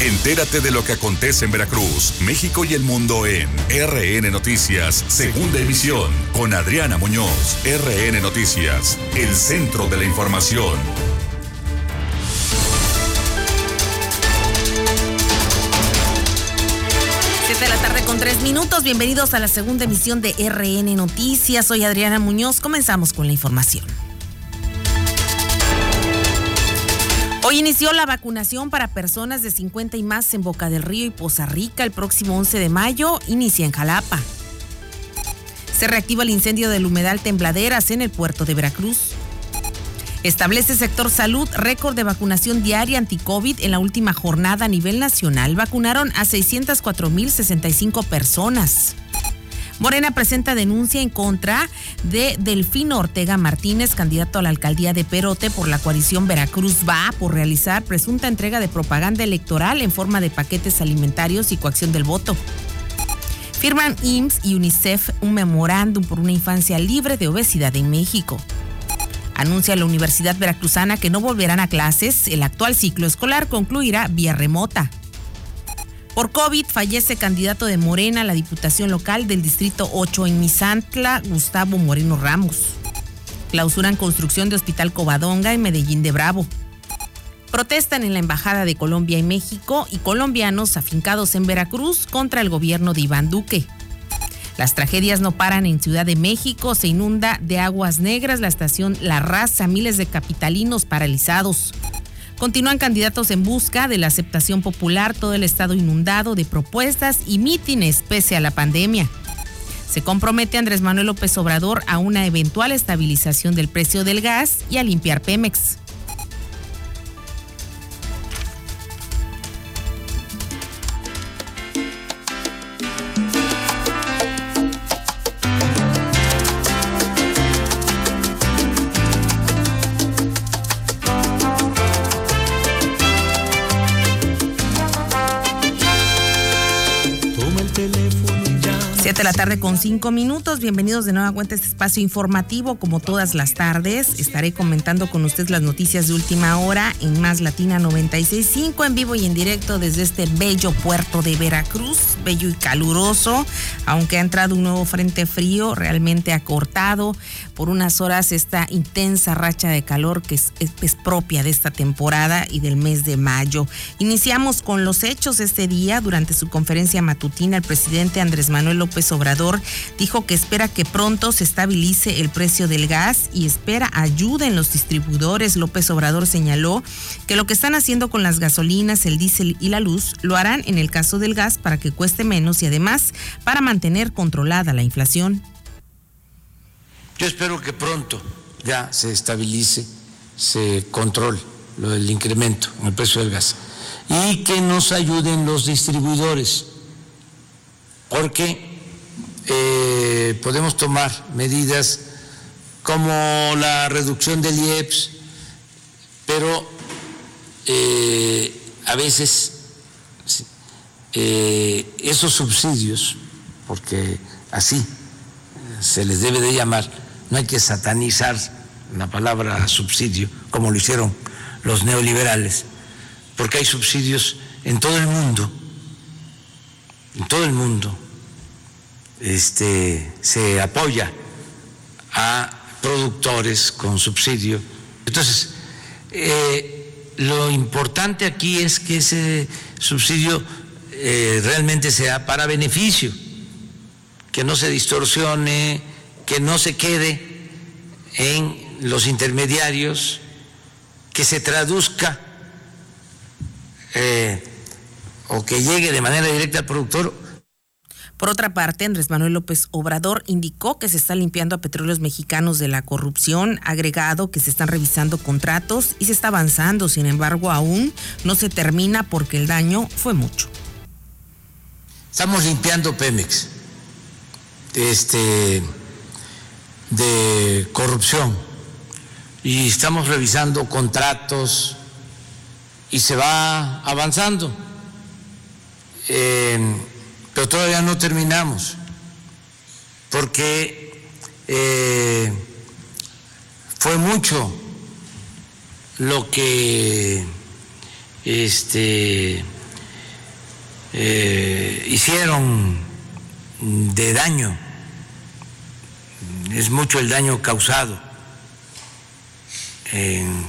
Entérate de lo que acontece en Veracruz, México y el mundo en RN Noticias, segunda emisión, con Adriana Muñoz. RN Noticias, el centro de la información. Siete de la tarde con tres minutos. Bienvenidos a la segunda emisión de RN Noticias. Soy Adriana Muñoz. Comenzamos con la información. Hoy inició la vacunación para personas de 50 y más en Boca del Río y Poza Rica. El próximo 11 de mayo inicia en Jalapa. Se reactiva el incendio del humedal Tembladeras en el puerto de Veracruz. Establece sector salud récord de vacunación diaria anti-COVID en la última jornada a nivel nacional. Vacunaron a 604.065 personas. Morena presenta denuncia en contra de Delfino Ortega Martínez, candidato a la alcaldía de Perote por la coalición Veracruz Va, por realizar presunta entrega de propaganda electoral en forma de paquetes alimentarios y coacción del voto. Firman IMSS y UNICEF un memorándum por una infancia libre de obesidad en México. Anuncia la Universidad Veracruzana que no volverán a clases. El actual ciclo escolar concluirá vía remota. Por COVID fallece candidato de Morena a la Diputación Local del Distrito 8 en Misantla, Gustavo Moreno Ramos. Clausuran construcción de Hospital Covadonga en Medellín de Bravo. Protestan en la Embajada de Colombia y México y colombianos afincados en Veracruz contra el gobierno de Iván Duque. Las tragedias no paran en Ciudad de México, se inunda de aguas negras la estación La Raza, miles de capitalinos paralizados. Continúan candidatos en busca de la aceptación popular, todo el estado inundado de propuestas y mítines pese a la pandemia. Se compromete Andrés Manuel López Obrador a una eventual estabilización del precio del gas y a limpiar Pemex. Con cinco minutos. Bienvenidos de nueva cuenta a este espacio informativo. Como todas las tardes, estaré comentando con ustedes las noticias de última hora en Más Latina 96.5 en vivo y en directo desde este bello puerto de Veracruz, bello y caluroso, aunque ha entrado un nuevo frente frío, realmente ha cortado por unas horas esta intensa racha de calor que es, propia de esta temporada y del mes de mayo. Iniciamos con los hechos este día. Durante su conferencia matutina, el presidente Andrés Manuel López Obrador dijo que espera que pronto se estabilice el precio del gas y espera ayuda en los distribuidores. López Obrador señaló que lo que están haciendo con las gasolinas, el diésel y la luz lo harán en el caso del gas para que cueste menos y además para mantener controlada la inflación. Yo espero que pronto ya se estabilice, se controle lo del incremento en el precio del gas y que nos ayuden los distribuidores, porque eh, podemos tomar medidas como la reducción del IEPS, pero eh, a veces eh, esos subsidios, porque así se les debe de llamar, no hay que satanizar la palabra subsidio como lo hicieron los neoliberales, porque hay subsidios en todo el mundo, en todo el mundo este, se apoya a productores con subsidio. Entonces, eh, lo importante aquí es que ese subsidio eh, realmente sea para beneficio, que no se distorsione, que no se quede en los intermediarios, que se traduzca eh, o que llegue de manera directa al productor. Por otra parte, Andrés Manuel López Obrador indicó que se está limpiando a petróleos mexicanos de la corrupción, agregado que se están revisando contratos y se está avanzando, sin embargo, aún no se termina porque el daño fue mucho. Estamos limpiando Pemex. Este, de corrupción y estamos revisando contratos y se va avanzando. Eh, pero todavía no terminamos, porque eh, fue mucho lo que este, eh, hicieron de daño. Es mucho el daño causado en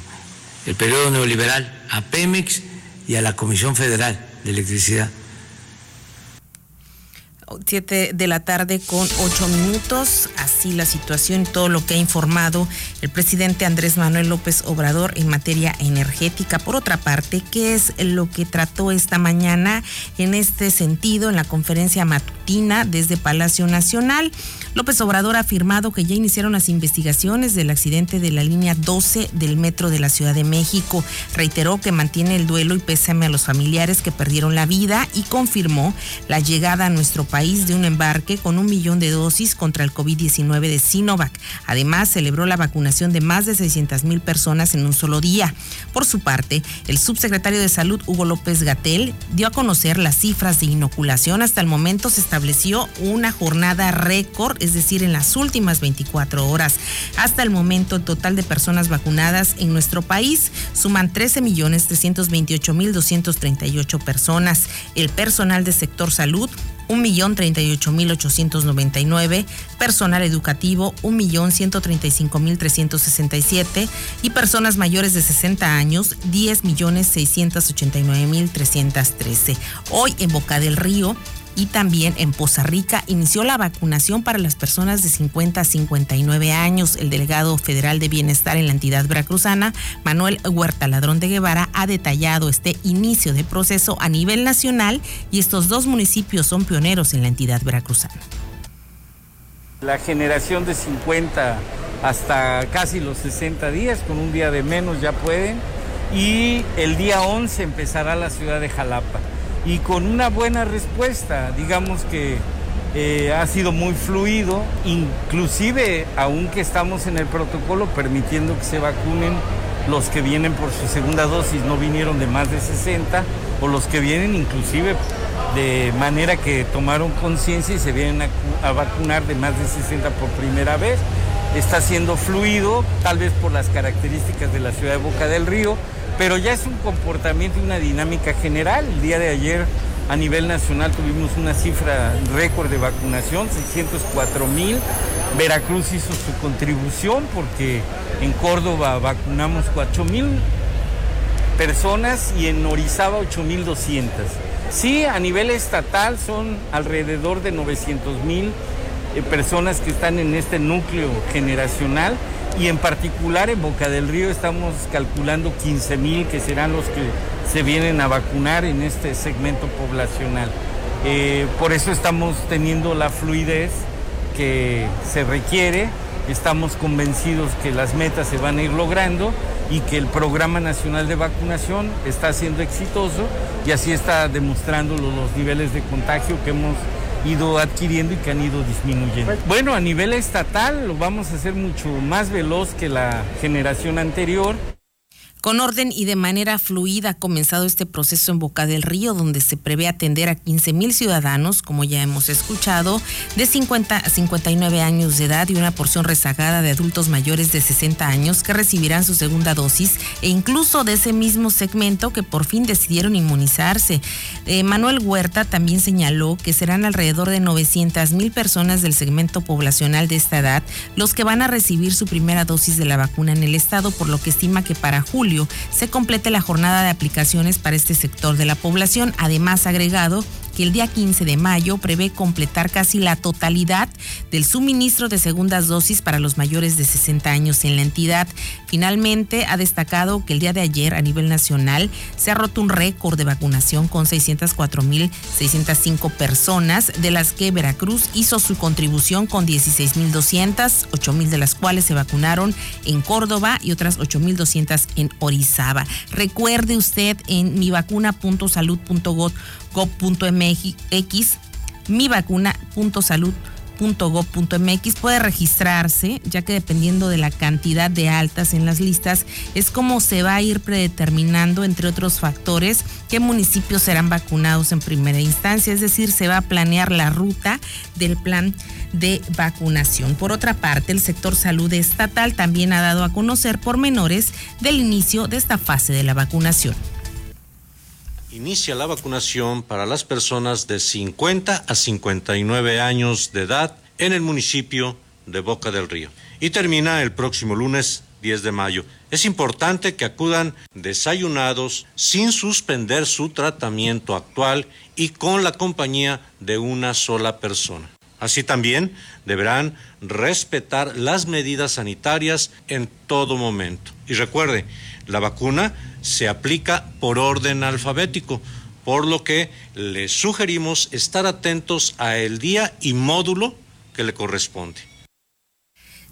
el periodo neoliberal a Pemex y a la Comisión Federal de Electricidad. Siete de la tarde con ocho minutos. Así la situación y todo lo que ha informado el presidente Andrés Manuel López Obrador en materia energética. Por otra parte, ¿qué es lo que trató esta mañana en este sentido en la conferencia matutina desde Palacio Nacional? López Obrador ha afirmado que ya iniciaron las investigaciones del accidente de la línea 12 del metro de la Ciudad de México. Reiteró que mantiene el duelo y pésame a los familiares que perdieron la vida y confirmó la llegada a nuestro país de un embarque con un millón de dosis contra el COVID-19 de Sinovac. Además, celebró la vacunación de más de 600 mil personas en un solo día. Por su parte, el subsecretario de Salud, Hugo López Gatel, dio a conocer las cifras de inoculación. Hasta el momento se estableció una jornada récord es decir, en las últimas 24 horas. Hasta el momento, el total de personas vacunadas en nuestro país suman 13.328.238 personas. El personal de sector salud 1.038.899, personal educativo 1.135.367 y personas mayores de 60 años 10.689.313. Hoy en Boca del Río y también en Poza Rica inició la vacunación para las personas de 50 a 59 años. El delegado federal de bienestar en la entidad veracruzana, Manuel Huerta Ladrón de Guevara, ha detallado este inicio de proceso a nivel nacional y estos dos municipios son pioneros en la entidad veracruzana. La generación de 50 hasta casi los 60 días, con un día de menos ya pueden, y el día 11 empezará la ciudad de Jalapa y con una buena respuesta, digamos que eh, ha sido muy fluido, inclusive aunque estamos en el protocolo permitiendo que se vacunen los que vienen por su segunda dosis, no vinieron de más de 60, o los que vienen inclusive de manera que tomaron conciencia y se vienen a, a, vacunar de más de 60 por primera vez. Está siendo fluido, tal vez por las características de la ciudad de Boca del Río, pero ya es un comportamiento y una dinámica general. El día de ayer a nivel nacional tuvimos una cifra récord de vacunación, 604 mil. Veracruz hizo su contribución porque en Córdoba vacunamos 4 mil personas y en Orizaba 8 mil 200. Sí, a nivel estatal son alrededor de 900 mil eh, personas que están en este núcleo generacional y en particular en Boca del Río estamos calculando 15 mil que serán los que se vienen a vacunar en este segmento poblacional. Eh, por eso estamos teniendo la fluidez que se requiere, estamos convencidos que las metas se van a ir logrando y que el Programa Nacional de Vacunación está siendo exitoso y así está demostrando los niveles de contagio que hemos ido adquiriendo y que han ido disminuyendo. Bueno, a nivel estatal lo vamos a hacer mucho más veloz que la generación anterior. Con orden y de manera fluida ha comenzado este proceso en Boca del Río, donde se prevé atender a 15 mil ciudadanos, como ya hemos escuchado, de 50 a 59 años de edad y una porción rezagada de adultos mayores de 60 años que recibirán su segunda dosis e incluso de ese mismo segmento que por fin decidieron inmunizarse. Eh, Manuel Huerta también señaló que serán alrededor de 900 mil personas del segmento poblacional de esta edad los que van a recibir su primera dosis de la vacuna en el estado, por lo que estima que para julio se complete la jornada de aplicaciones para este sector de la población. Además, agregado que el día 15 de mayo prevé completar casi la totalidad del suministro de segundas dosis para los mayores de 60 años en la entidad. Finalmente, ha destacado que el día de ayer a nivel nacional se ha roto un récord de vacunación con 604.605 personas, de las que Veracruz hizo su contribución con 16.200, 8.000 de las cuales se vacunaron en Córdoba y otras 8.200 en Orizaba. Recuerde usted en mivacuna.salud.gov gov.mx, mivacuna.salud.gov.mx puede registrarse, ya que dependiendo de la cantidad de altas en las listas, es como se va a ir predeterminando, entre otros factores, qué municipios serán vacunados en primera instancia, es decir, se va a planear la ruta del plan de vacunación. Por otra parte, el sector salud estatal también ha dado a conocer pormenores del inicio de esta fase de la vacunación. Inicia la vacunación para las personas de 50 a 59 años de edad en el municipio de Boca del Río y termina el próximo lunes 10 de mayo. Es importante que acudan desayunados sin suspender su tratamiento actual y con la compañía de una sola persona. Así también deberán respetar las medidas sanitarias en todo momento. Y recuerde, la vacuna se aplica por orden alfabético, por lo que les sugerimos estar atentos a el día y módulo que le corresponde.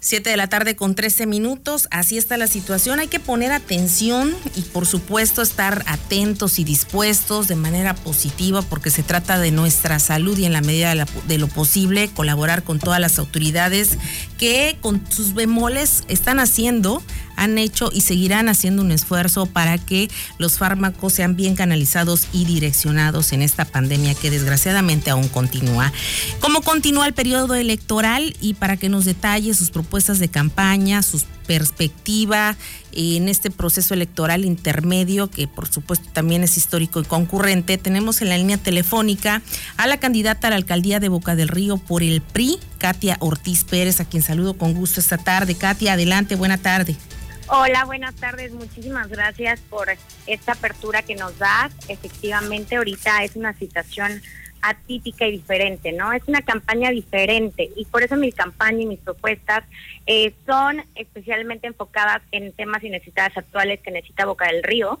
7 de la tarde con 13 minutos, así está la situación. Hay que poner atención y por supuesto estar atentos y dispuestos de manera positiva porque se trata de nuestra salud y en la medida de, lo posible colaborar con todas las autoridades que con sus bemoles están haciendo han hecho y seguirán haciendo un esfuerzo para que los fármacos sean bien canalizados y direccionados en esta pandemia que desgraciadamente aún continúa. ¿Cómo continúa el periodo electoral? Y para que nos detalle sus propuestas de campaña, sus perspectiva en este proceso electoral intermedio, que por supuesto también es histórico y concurrente, tenemos en la línea telefónica a la candidata a la alcaldía de Boca del Río por el PRI, Katia Ortiz Pérez, a quien saludo con gusto esta tarde. Katia, adelante, buena tarde. Hola, buenas tardes. Muchísimas gracias por esta apertura que nos das. Efectivamente, ahorita es una situación atípica y diferente, ¿no? Es una campaña diferente y por eso mi campaña y mis propuestas eh, son especialmente enfocadas en temas y necesidades actuales que necesita Boca del Río.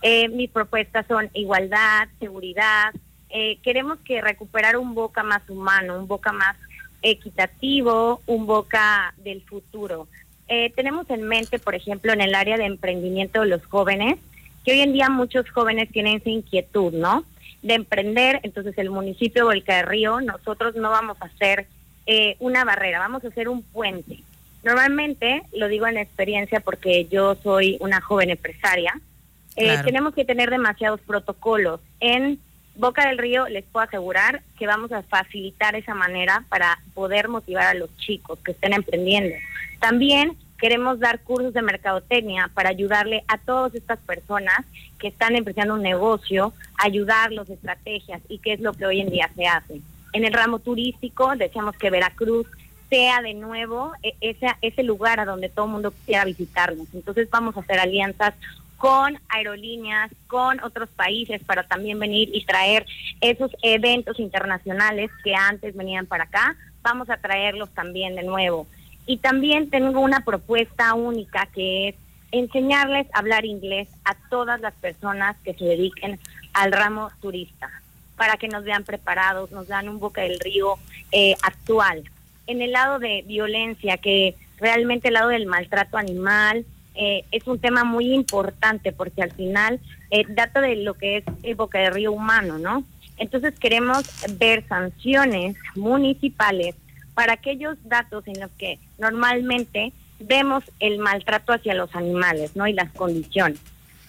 Eh, mis propuestas son igualdad, seguridad. Eh, queremos que recuperar un Boca más humano, un Boca más equitativo, un Boca del futuro. Eh, tenemos en mente, por ejemplo, en el área de emprendimiento de los jóvenes, que hoy en día muchos jóvenes tienen esa inquietud, ¿no? De emprender, entonces el municipio de Volca de Río, nosotros no vamos a hacer eh, una barrera, vamos a hacer un puente. Normalmente, lo digo en experiencia porque yo soy una joven empresaria, eh, tenemos que tener demasiados protocolos. En Boca del Río les puedo asegurar que vamos a facilitar esa manera para poder motivar a los chicos que estén emprendiendo. También queremos dar cursos de mercadotecnia para ayudarle a todas estas personas que están empezando un negocio, ayudarlos, estrategias y qué es lo que hoy en día se hace. En el ramo turístico, deseamos que Veracruz sea de nuevo e-, ese, ese lugar a donde todo el mundo quiera visitarnos. Entonces vamos a hacer alianzas con aerolíneas, con otros países para también venir y traer esos eventos internacionales que antes venían para acá. Vamos a traerlos también de nuevo. Y también tengo una propuesta única que es enseñarles a hablar inglés a todas las personas que se dediquen al ramo turista, para que nos vean preparados, nos dan un boca del río eh, actual. En el lado de violencia, que realmente el lado del maltrato animal eh, es un tema muy importante porque al final eh, data de lo que es el boca del río humano, ¿no? Entonces queremos ver sanciones municipales para aquellos datos en los que normalmente vemos el maltrato hacia los animales, ¿no? Y las condiciones.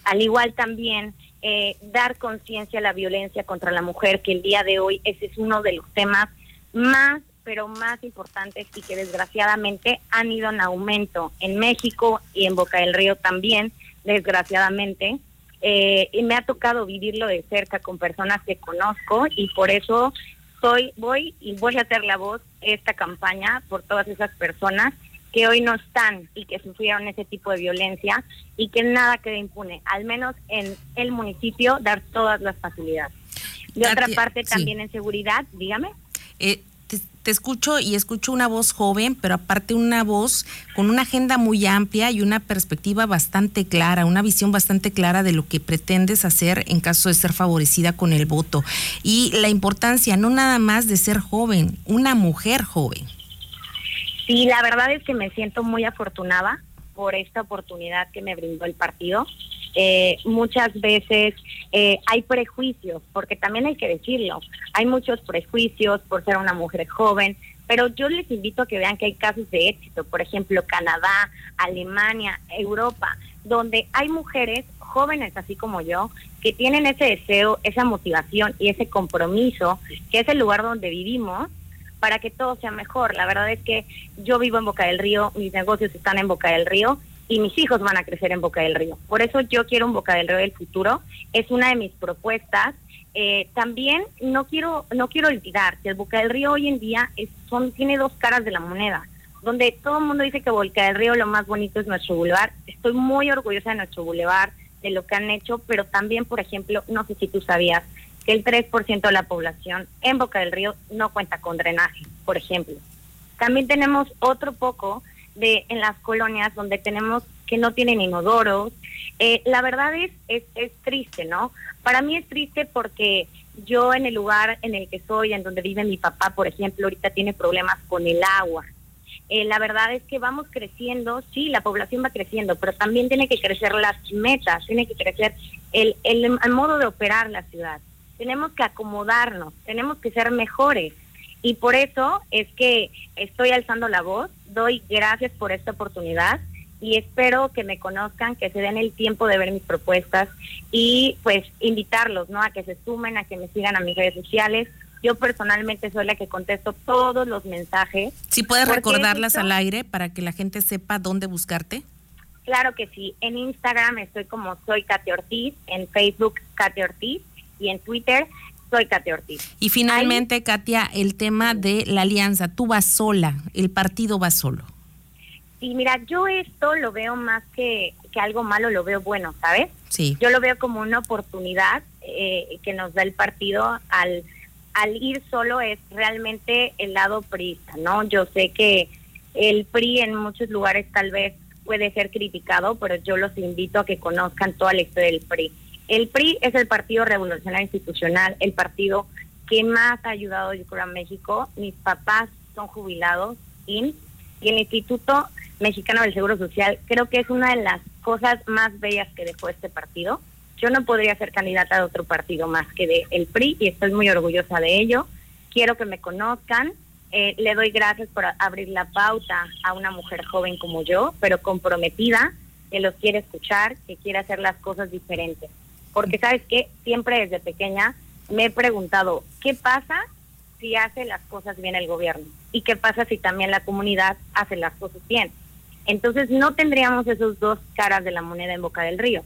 Al igual también eh, dar conciencia a la violencia contra la mujer, que el día de hoy ese es uno de los temas más, pero más importantes y que desgraciadamente han ido en aumento en México y en Boca del Río también, desgraciadamente. Eh, y me ha tocado vivirlo de cerca con personas que conozco y por eso soy, voy y voy a hacer la voz esta campaña por todas esas personas que hoy no están y que sufrieron ese tipo de violencia y que nada quede impune, al menos en el municipio dar todas las facilidades. De otra parte, también en seguridad, dígame. Eh, te escucho y escucho una voz joven, pero aparte una voz con una agenda muy amplia y una perspectiva bastante clara, una visión bastante clara de lo que pretendes hacer en caso de ser favorecida con el voto. Y la importancia no nada más de ser joven, una mujer joven. Sí, la verdad es que me siento muy afortunada por esta oportunidad que me brindó el partido. Eh, muchas veces eh, hay prejuicios, porque también hay que decirlo, hay muchos prejuicios por ser una mujer joven, pero yo les invito a que vean que hay casos de éxito, por ejemplo, Canadá, Alemania, Europa, donde hay mujeres jóvenes así como yo, que tienen ese deseo, esa motivación y ese compromiso, que es el lugar donde vivimos, para que todo sea mejor. La verdad es que yo vivo en Boca del Río, mis negocios están en Boca del Río y mis hijos van a crecer en Boca del Río. Por eso yo quiero un Boca del Río del futuro. Es una de mis propuestas. Eh, también no quiero no quiero olvidar que el Boca del Río hoy en día es, son tiene dos caras de la moneda, donde todo el mundo dice que Boca del Río lo más bonito es nuestro bulevar. Estoy muy orgullosa de nuestro bulevar, de lo que han hecho, pero también, por ejemplo, no sé si tú sabías que el 3% de la población en Boca del Río no cuenta con drenaje, por ejemplo. También tenemos otro poco de en las colonias donde tenemos que no tienen inodoros. Eh, la verdad es, es, es triste, ¿no? Para mí es triste porque yo en el lugar en el que soy, en donde vive mi papá, por ejemplo, ahorita tiene problemas con el agua. Eh, la verdad es que vamos creciendo, sí, la población va creciendo, pero también tiene que crecer las metas, tiene que crecer el, el, el modo de operar la ciudad. Tenemos que acomodarnos, tenemos que ser mejores. Y por eso es que estoy alzando la voz, doy gracias por esta oportunidad y espero que me conozcan, que se den el tiempo de ver mis propuestas y pues invitarlos, ¿no? A que se sumen, a que me sigan a mis redes sociales. Yo personalmente soy la que contesto todos los mensajes. Si puedes recordarlas al aire para que la gente sepa dónde buscarte. Claro que sí. En Instagram estoy como soy Kate Ortiz, en Facebook Kate Ortiz y en Twitter soy Katia Ortiz. Y finalmente, Katia, el tema de la alianza. Tú vas sola, el partido va solo. Sí, mira, yo esto lo veo más que, que algo malo, lo veo bueno, ¿sabes? Sí. Yo lo veo como una oportunidad eh, que nos da el partido al, al ir solo es realmente el lado priista, ¿no? Yo sé que el PRI en muchos lugares tal vez puede ser criticado, pero yo los invito a que conozcan toda la historia del PRI. El PRI es el Partido Revolucionario Institucional, el partido que más ha ayudado yo creo a México. Mis papás son jubilados y el Instituto Mexicano del Seguro Social creo que es una de las cosas más bellas que dejó este partido. Yo no podría ser candidata de otro partido más que de el PRI y estoy muy orgullosa de ello. Quiero que me conozcan. Eh, le doy gracias por abrir la pauta a una mujer joven como yo, pero comprometida, que los quiere escuchar, que quiere hacer las cosas diferentes porque sabes que siempre desde pequeña me he preguntado, ¿qué pasa si hace las cosas bien el gobierno? ¿Y qué pasa si también la comunidad hace las cosas bien? Entonces no tendríamos esos dos caras de la moneda en Boca del Río.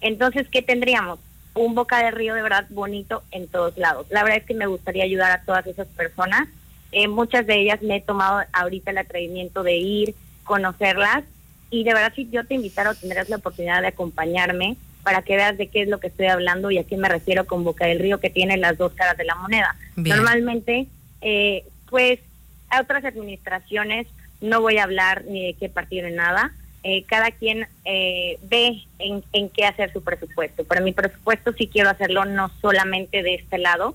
Entonces, ¿qué tendríamos? Un Boca del Río de verdad bonito en todos lados. La verdad es que me gustaría ayudar a todas esas personas. Eh, muchas de ellas me he tomado ahorita el atrevimiento de ir, conocerlas. Y de verdad, si yo te invitara o tendrás la oportunidad de acompañarme, para que veas de qué es lo que estoy hablando y a qué me refiero con Boca del Río, que tiene las dos caras de la moneda. Bien. Normalmente, eh, pues, a otras administraciones no voy a hablar ni de qué partido ni nada. Eh, cada quien eh, ve en, en qué hacer su presupuesto. Pero mi presupuesto sí quiero hacerlo no solamente de este lado.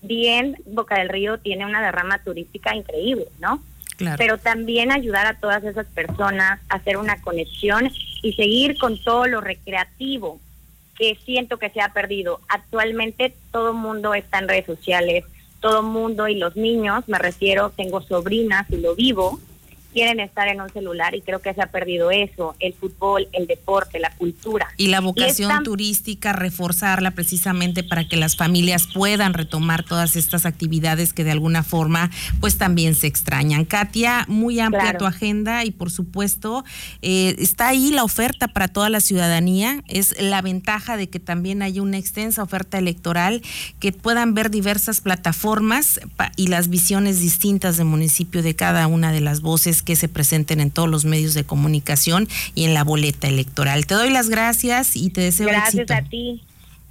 Bien, Boca del Río tiene una derrama turística increíble, ¿no? Claro. pero también ayudar a todas esas personas a hacer una conexión y seguir con todo lo recreativo que siento que se ha perdido. Actualmente todo mundo está en redes sociales, todo mundo y los niños, me refiero, tengo sobrinas y lo vivo, quieren estar en un celular y creo que se ha perdido eso, el fútbol, el deporte, la cultura. Y la vocación esta- turística, reforzarla precisamente para que las familias puedan retomar todas estas actividades que de alguna forma pues también se extrañan. Katia, muy amplia Claro. tu agenda y por supuesto eh, está ahí la oferta para toda la ciudadanía. Es la ventaja de que también haya una extensa oferta electoral, que puedan ver diversas plataformas y las visiones distintas de municipio de cada una de las voces que se presenten en todos los medios de comunicación y en la boleta electoral. Te doy las gracias y te deseo Gracias éxito. a ti.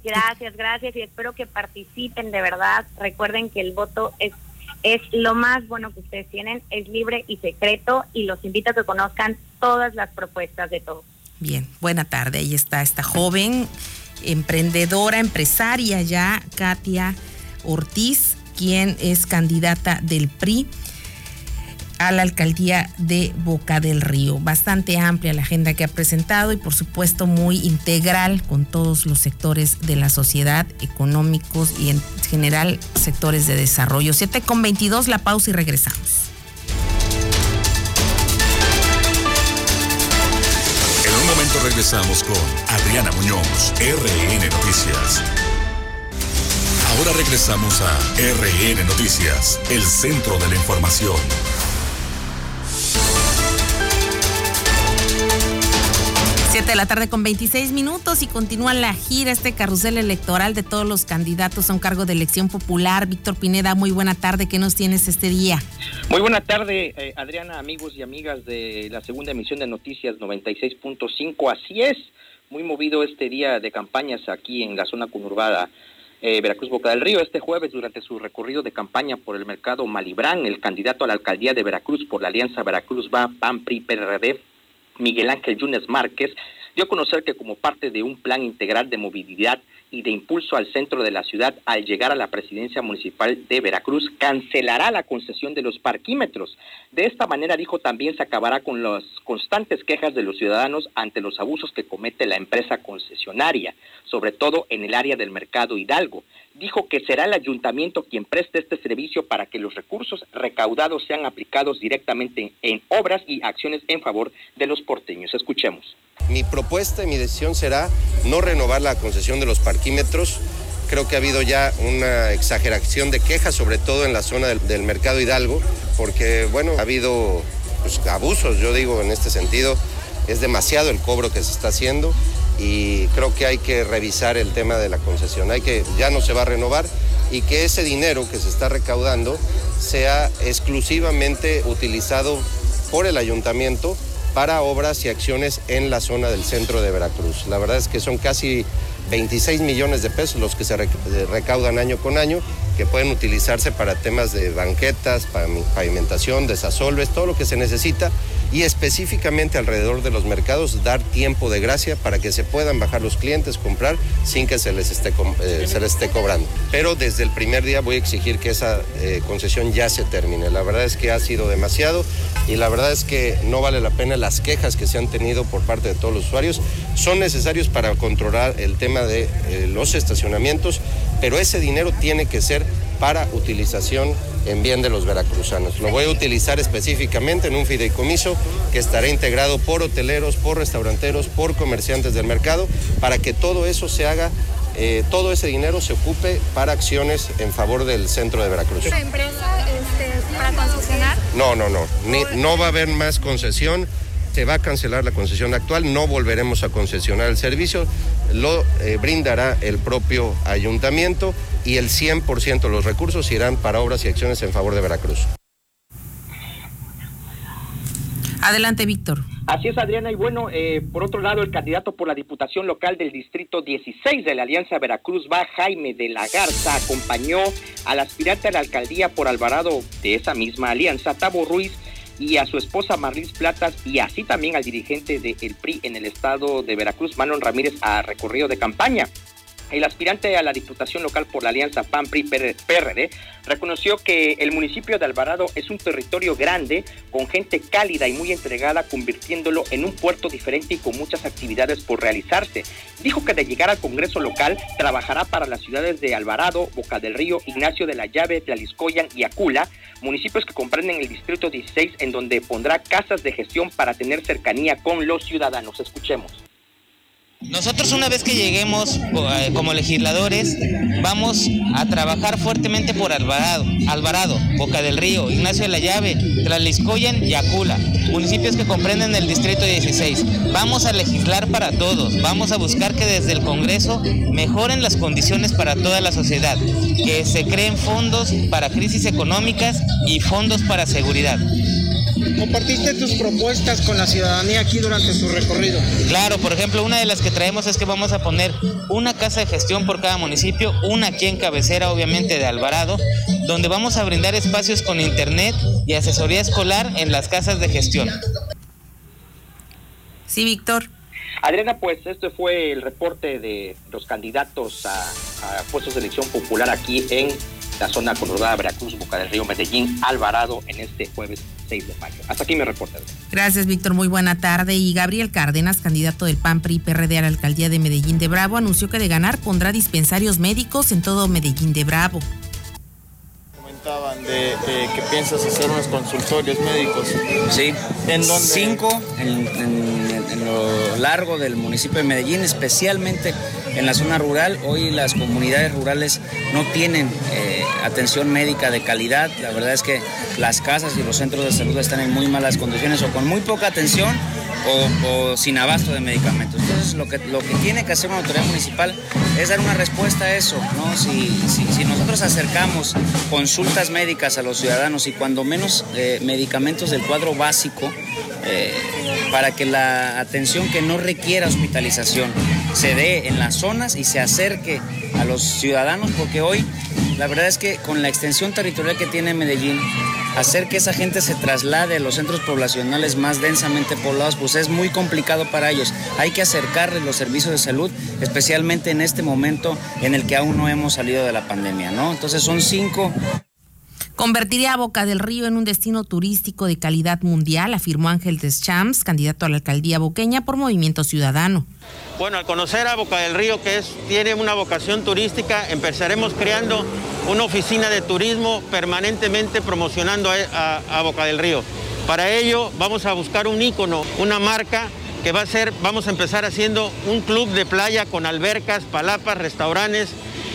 Gracias, gracias y espero que participen de verdad. Recuerden que el voto es es lo más bueno que ustedes tienen, es libre y secreto y los invito a que conozcan todas las propuestas de todos. Bien, buena tarde. Ahí está esta joven emprendedora, empresaria ya, Katia Ortiz, quien es candidata del PRI a la alcaldía de Boca del Río. Bastante amplia la agenda que ha presentado y por supuesto muy integral con todos los sectores de la sociedad, económicos y en general sectores de desarrollo. 7 con 22, la pausa y regresamos. En un momento regresamos con Adriana Muñoz, RN Noticias. Ahora regresamos a RN Noticias, el centro de la información. 7 de la tarde con 26 minutos y continúa la gira, este carrusel electoral de todos los candidatos a un cargo de elección popular. Víctor Pineda, muy buena tarde, ¿qué nos tienes este día? Muy buena tarde, eh, Adriana, amigos y amigas de la segunda emisión de Noticias 96.5. Así es, muy movido este día de campañas aquí en la zona conurbada. Eh, Veracruz Boca del Río. Este jueves, durante su recorrido de campaña por el mercado Malibrán, el candidato a la alcaldía de Veracruz por la Alianza Veracruz va PAN PRI PRD Miguel Ángel Yunes Márquez, dio a conocer que como parte de un plan integral de movilidad y de impulso al centro de la ciudad al llegar a la presidencia municipal de Veracruz, cancelará la concesión de los parquímetros. De esta manera, dijo, también se acabará con las constantes quejas de los ciudadanos ante los abusos que comete la empresa concesionaria, sobre todo en el área del mercado Hidalgo dijo que será el ayuntamiento quien preste este servicio para que los recursos recaudados sean aplicados directamente en obras y acciones en favor de los porteños. Escuchemos. Mi propuesta y mi decisión será no renovar la concesión de los parquímetros. Creo que ha habido ya una exageración de quejas, sobre todo en la zona del, mercado Hidalgo, porque bueno, ha habido pues, abusos, yo digo en este sentido, es demasiado el cobro que se está haciendo y creo que hay que revisar el tema de la concesión. Hay que, ya no se va a renovar y que ese dinero que se está recaudando sea exclusivamente utilizado por el ayuntamiento para obras y acciones en la zona del centro de Veracruz. La verdad es que son casi 26 millones de pesos los que se recaudan año con año, que pueden utilizarse para temas de banquetas, pavimentación, desasolves, todo lo que se necesita y específicamente alrededor de los mercados dar tiempo de gracia para que se puedan bajar los clientes, comprar sin que se les esté, eh, se les esté cobrando. Pero desde el primer día voy a exigir que esa eh, concesión ya se termine. La verdad es que ha sido demasiado y la verdad es que no vale la pena las quejas que se han tenido por parte de todos los usuarios. Son necesarios para controlar el tema de eh, los estacionamientos, pero ese dinero tiene que ser para utilización en bien de los veracruzanos. Lo voy a utilizar específicamente en un fideicomiso que estará integrado por hoteleros, por restauranteros, por comerciantes del mercado, para que todo eso se haga eh, todo ese dinero se ocupe para acciones en favor del centro de Veracruz. ¿La empresa este, para concesionar? No, no, no. no va a haber más concesión. Se va a cancelar la concesión actual. No volveremos a concesionar el servicio lo eh, brindará el propio ayuntamiento y el 100% de los recursos irán para obras y acciones en favor de Veracruz. Adelante, Víctor. Así es, Adriana. Y bueno, eh, por otro lado, el candidato por la Diputación Local del Distrito 16 de la Alianza Veracruz va, Jaime de la Garza, acompañó al aspirante a la alcaldía por Alvarado de esa misma alianza, Tabo Ruiz, y a su esposa Marlis Platas y así también al dirigente del PRI en el estado de Veracruz, Manon Ramírez, a recorrido de campaña. El aspirante a la Diputación Local por la Alianza PAN-PRI-PRD reconoció que el municipio de Alvarado es un territorio grande, con gente cálida y muy entregada, convirtiéndolo en un puerto diferente y con muchas actividades por realizarse. Dijo que de llegar al Congreso local trabajará para las ciudades de Alvarado, Boca del Río, Ignacio de la Llave, Tlaliscoyan y Acula, municipios que comprenden el Distrito 16, en donde pondrá casas de gestión para tener cercanía con los ciudadanos. Escuchemos. Nosotros una vez que lleguemos eh, como legisladores vamos a trabajar fuertemente por Alvarado, Alvarado, Boca del Río, Ignacio de la Llave, Tlaliscoyan y Acula, municipios que comprenden el Distrito 16. Vamos a legislar para todos, vamos a buscar que desde el Congreso mejoren las condiciones para toda la sociedad, que se creen fondos para crisis económicas y fondos para seguridad. ¿Compartiste tus propuestas con la ciudadanía aquí durante su recorrido? Claro, por ejemplo, una de las que traemos es que vamos a poner una casa de gestión por cada municipio, una aquí en cabecera, obviamente, de Alvarado, donde vamos a brindar espacios con internet y asesoría escolar en las casas de gestión. Sí, Víctor. Adriana, pues este fue el reporte de los candidatos a, a puestos de elección popular aquí en la zona conurbada Veracruz, Boca del Río, Medellín, Alvarado en este jueves 6 de mayo. Hasta aquí me reporte. Gracias, Víctor. Muy buena tarde. Y Gabriel Cárdenas, candidato del PAN PRI PRD a la alcaldía de Medellín de Bravo, anunció que de ganar pondrá dispensarios médicos en todo Medellín de Bravo comentaban de, que piensas hacer unos consultorios médicos. Sí, ¿En dónde? Cinco en, en, lo largo del municipio de Medellín, especialmente en la zona rural. Hoy las comunidades rurales no tienen eh, atención médica de calidad. La verdad es que las casas y los centros de salud están en muy malas condiciones o con muy poca atención o, sin abasto de medicamentos. Entonces, lo que, lo que tiene que hacer una autoridad municipal es dar una respuesta a eso. ¿no? Si, nosotros acercamos consultas médicas a los ciudadanos y cuando menos eh, medicamentos del cuadro básico, eh, para que la atención que no requiera hospitalización se dé en las zonas y se acerque a los ciudadanos, porque hoy la verdad es que con la extensión territorial que tiene Medellín, hacer que esa gente se traslade a los centros poblacionales más densamente poblados, pues es muy complicado para ellos. Hay que acercarles los servicios de salud, especialmente en este momento en el que aún no hemos salido de la pandemia, ¿no? Entonces son cinco Convertiría a Boca del Río en un destino turístico de calidad mundial, afirmó Ángel Deschamps, candidato a la alcaldía boqueña por Movimiento Ciudadano. Bueno, al conocer a Boca del Río, que es, tiene una vocación turística, empezaremos creando una oficina de turismo permanentemente promocionando a, Boca del Río. Para ello vamos a buscar un ícono, una marca que va a ser, vamos a empezar haciendo un club de playa con albercas, palapas, restaurantes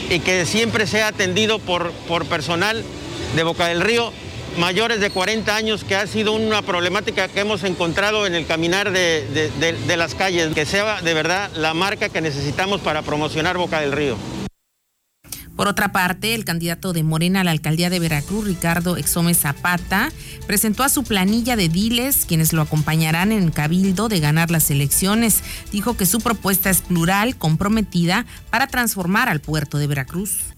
y que siempre sea atendido por, por personal de Boca del Río, mayores de 40 años, que ha sido una problemática que hemos encontrado en el caminar de, las calles, que sea de verdad la marca que necesitamos para promocionar Boca del Río. Por otra parte, el candidato de Morena a la alcaldía de Veracruz, Ricardo Exome Zapata, presentó a su planilla de diles, quienes lo acompañarán en el cabildo de ganar las elecciones. Dijo que su propuesta es plural, comprometida para transformar al puerto de Veracruz.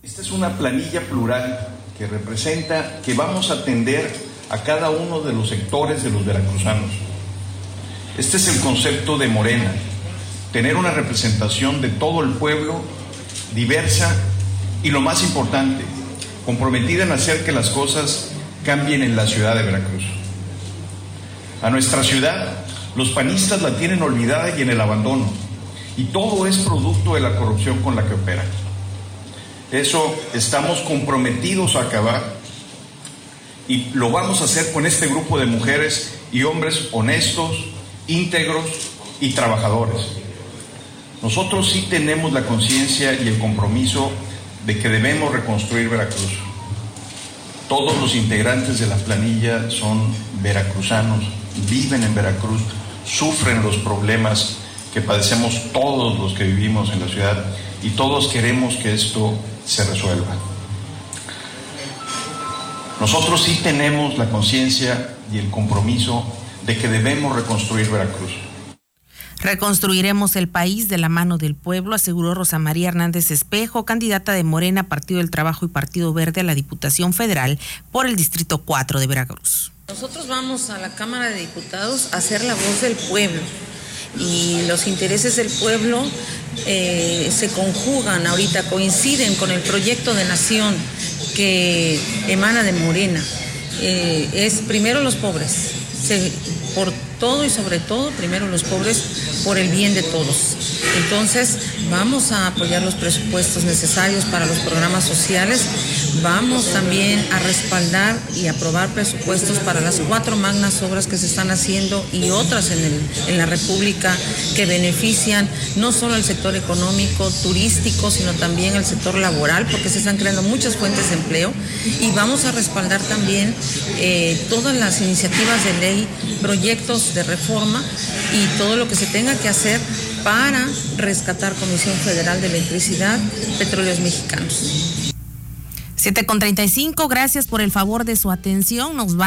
Esta es una planilla plural que representa que vamos a atender a cada uno de los sectores de los veracruzanos. Este es el concepto de Morena, tener una representación de todo el pueblo diversa y lo más importante, comprometida en hacer que las cosas cambien en la ciudad de Veracruz. A nuestra ciudad, los panistas la tienen olvidada y en el abandono, y todo es producto de la corrupción con la que opera. Eso estamos comprometidos a acabar y lo vamos a hacer con este grupo de mujeres y hombres honestos, íntegros y trabajadores. Nosotros sí tenemos la conciencia y el compromiso de que debemos reconstruir Veracruz. Todos los integrantes de la planilla son veracruzanos, viven en Veracruz, sufren los problemas que padecemos todos los que vivimos en la ciudad y todos queremos que esto se resuelva. Nosotros sí tenemos la conciencia y el compromiso de que debemos reconstruir Veracruz. Reconstruiremos el país de la mano del pueblo, aseguró Rosa María Hernández Espejo, candidata de Morena, Partido del Trabajo y Partido Verde a la Diputación Federal por el Distrito 4 de Veracruz. Nosotros vamos a la Cámara de Diputados a ser la voz del pueblo y los intereses del pueblo eh, se conjugan ahorita, coinciden con el proyecto de nación que emana de Morena. Eh, es primero los pobres, por todo y sobre todo, primero los pobres, por el bien de todos. Entonces, vamos a apoyar los presupuestos necesarios para los programas sociales, vamos también a respaldar y aprobar presupuestos para las cuatro magnas obras que se están haciendo y otras en, en la República que benefician no solo al sector económico, turístico, sino también al sector laboral, porque se están creando muchas fuentes de empleo. Y vamos a respaldar también eh, todas las iniciativas de ley, proyectos de reforma y todo lo que se tenga que hacer para rescatar Comisión Federal de Electricidad, Petróleos Mexicanos. 7 con 35, gracias por el favor de su atención. Nos va